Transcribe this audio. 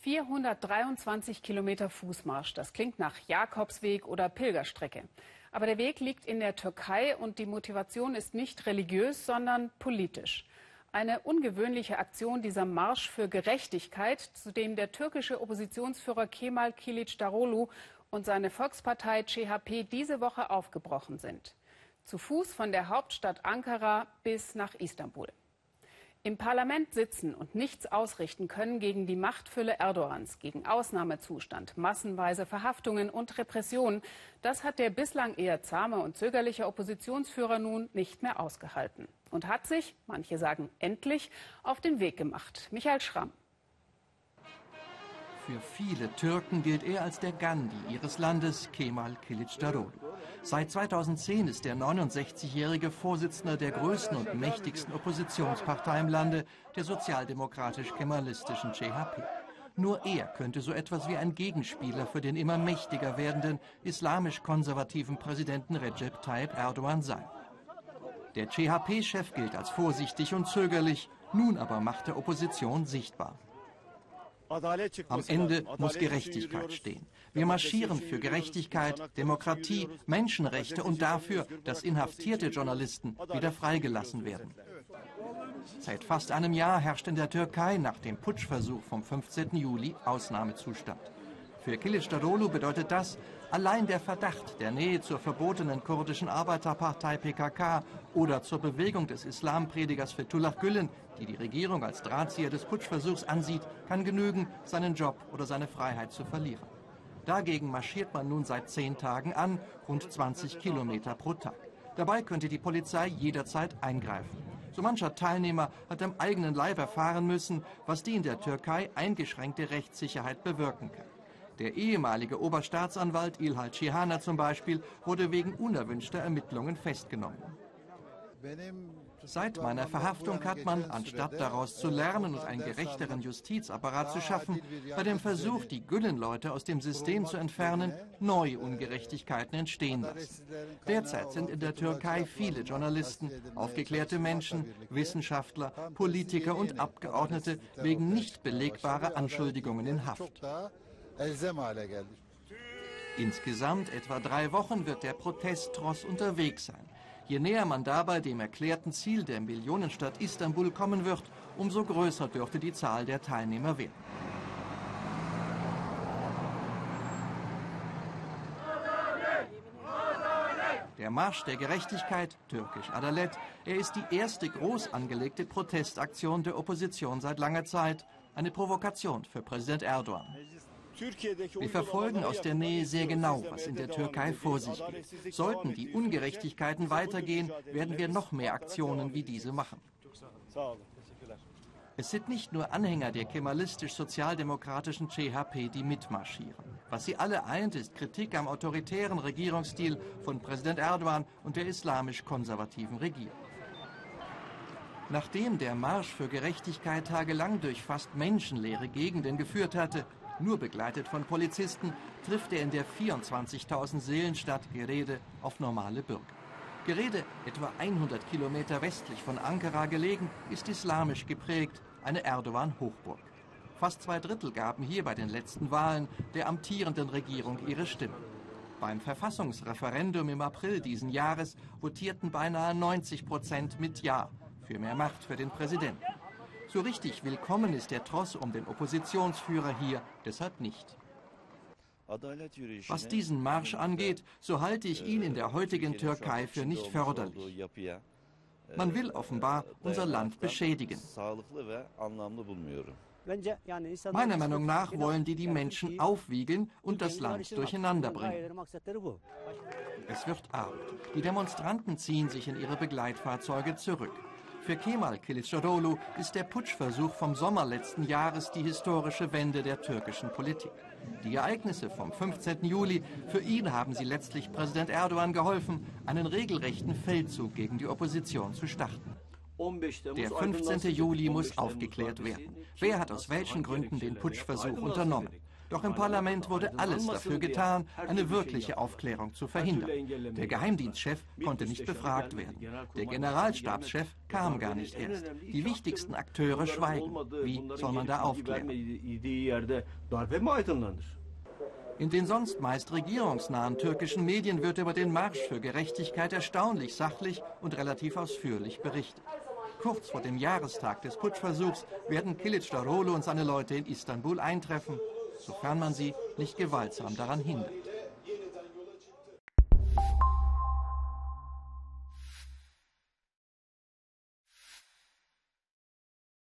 423 Kilometer Fußmarsch. Das klingt nach Jakobsweg oder Pilgerstrecke. Aber der Weg liegt in der Türkei und die Motivation ist nicht religiös, sondern politisch. Eine ungewöhnliche Aktion dieser Marsch für Gerechtigkeit, zu dem der türkische Oppositionsführer Kemal Kılıçdaroğlu und seine Volkspartei CHP diese Woche aufgebrochen sind. Zu Fuß von der Hauptstadt Ankara bis nach Istanbul. Im Parlament sitzen und nichts ausrichten können gegen die Machtfülle Erdogans, gegen Ausnahmezustand, massenweise Verhaftungen und Repressionen, das hat der bislang eher zahme und zögerliche Oppositionsführer nun nicht mehr ausgehalten und hat sich, manche sagen endlich, auf den Weg gemacht. Michael Schramm. Für viele Türken gilt er als der Gandhi ihres Landes, Kemal Kılıçdaroğlu. Seit 2010 ist der 69-jährige Vorsitzender der größten und mächtigsten Oppositionspartei im Lande, der sozialdemokratisch-kemalistischen CHP. Nur er könnte so etwas wie ein Gegenspieler für den immer mächtiger werdenden islamisch-konservativen Präsidenten Recep Tayyip Erdogan sein. Der CHP-Chef gilt als vorsichtig und zögerlich, nun aber macht der Opposition sichtbar. Am Ende muss Gerechtigkeit stehen. Wir marschieren für Gerechtigkeit, Demokratie, Menschenrechte und dafür, dass inhaftierte Journalisten wieder freigelassen werden. Seit fast einem Jahr herrscht in der Türkei nach dem Putschversuch vom 15. Juli Ausnahmezustand. Für Kılıçdaroğlu bedeutet das, allein der Verdacht der Nähe zur verbotenen kurdischen Arbeiterpartei PKK oder zur Bewegung des Islampredigers Fethullah Gülen, die die Regierung als Drahtzieher des Putschversuchs ansieht, kann genügen, seinen Job oder seine Freiheit zu verlieren. Dagegen marschiert man nun seit zehn Tagen an, rund 20 Kilometer pro Tag. Dabei könnte die Polizei jederzeit eingreifen. So mancher Teilnehmer hat am eigenen Leib erfahren müssen, was die in der Türkei eingeschränkte Rechtssicherheit bewirken kann. Der ehemalige Oberstaatsanwalt Ilhal Cihana zum Beispiel wurde wegen unerwünschter Ermittlungen festgenommen. Seit meiner Verhaftung hat man, anstatt daraus zu lernen und einen gerechteren Justizapparat zu schaffen, bei dem Versuch, die Gülen-Leute aus dem System zu entfernen, neue Ungerechtigkeiten entstehen lassen. Derzeit sind in der Türkei viele Journalisten, aufgeklärte Menschen, Wissenschaftler, Politiker und Abgeordnete wegen nicht belegbarer Anschuldigungen in Haft Insgesamt etwa drei Wochen wird der Protesttross unterwegs sein. Je näher man dabei dem erklärten Ziel der Millionenstadt Istanbul kommen wird, umso größer dürfte die Zahl der Teilnehmer werden. Der Marsch der Gerechtigkeit, türkisch Adalet, er ist die erste groß angelegte Protestaktion der Opposition seit langer Zeit. Eine Provokation für Präsident Erdogan. Wir verfolgen aus der Nähe sehr genau, was in der Türkei vor sich geht. Sollten die Ungerechtigkeiten weitergehen, werden wir noch mehr Aktionen wie diese machen. Es sind nicht nur Anhänger der kemalistisch-sozialdemokratischen CHP, die mitmarschieren. Was sie alle eint, ist Kritik am autoritären Regierungsstil von Präsident Erdogan und der islamisch-konservativen Regierung. Nachdem der Marsch für Gerechtigkeit tagelang durch fast menschenleere Gegenden geführt hatte, nur begleitet von Polizisten, trifft er in der 24.000 Seelenstadt Gerede auf normale Bürger. Gerede, etwa 100 Kilometer westlich von Ankara gelegen, ist islamisch geprägt, eine Erdogan-Hochburg. Fast zwei Drittel gaben hier bei den letzten Wahlen der amtierenden Regierung ihre Stimme. Beim Verfassungsreferendum im April diesen Jahres votierten beinahe 90 Prozent mit Ja für mehr Macht für den Präsidenten. So richtig willkommen ist der Tross um den Oppositionsführer hier deshalb nicht. Was diesen Marsch angeht, so halte ich ihn in der heutigen Türkei für nicht förderlich. Man will offenbar unser Land beschädigen. Meiner Meinung nach wollen die die Menschen aufwiegeln und das Land durcheinander bringen. Es wird Abend. Die Demonstranten ziehen sich in ihre Begleitfahrzeuge zurück. Für Kemal Kılıçdaroğlu ist der Putschversuch vom Sommer letzten Jahres die historische Wende der türkischen Politik. Die Ereignisse vom 15. Juli, für ihn haben sie letztlich Präsident Erdogan geholfen, einen regelrechten Feldzug gegen die Opposition zu starten. Der 15. Juli muss aufgeklärt werden. Wer hat aus welchen Gründen den Putschversuch unternommen? Doch im Parlament wurde alles dafür getan, eine wirkliche Aufklärung zu verhindern. Der Geheimdienstchef konnte nicht befragt werden. Der Generalstabschef kam gar nicht erst. Die wichtigsten Akteure schweigen. Wie soll man da aufklären? In den sonst meist regierungsnahen türkischen Medien wird über den Marsch für Gerechtigkeit erstaunlich sachlich und relativ ausführlich berichtet. Kurz vor dem Jahrestag des Putschversuchs werden Kilicdaroglu und seine Leute in Istanbul eintreffen, sofern man sie nicht gewaltsam daran hindert.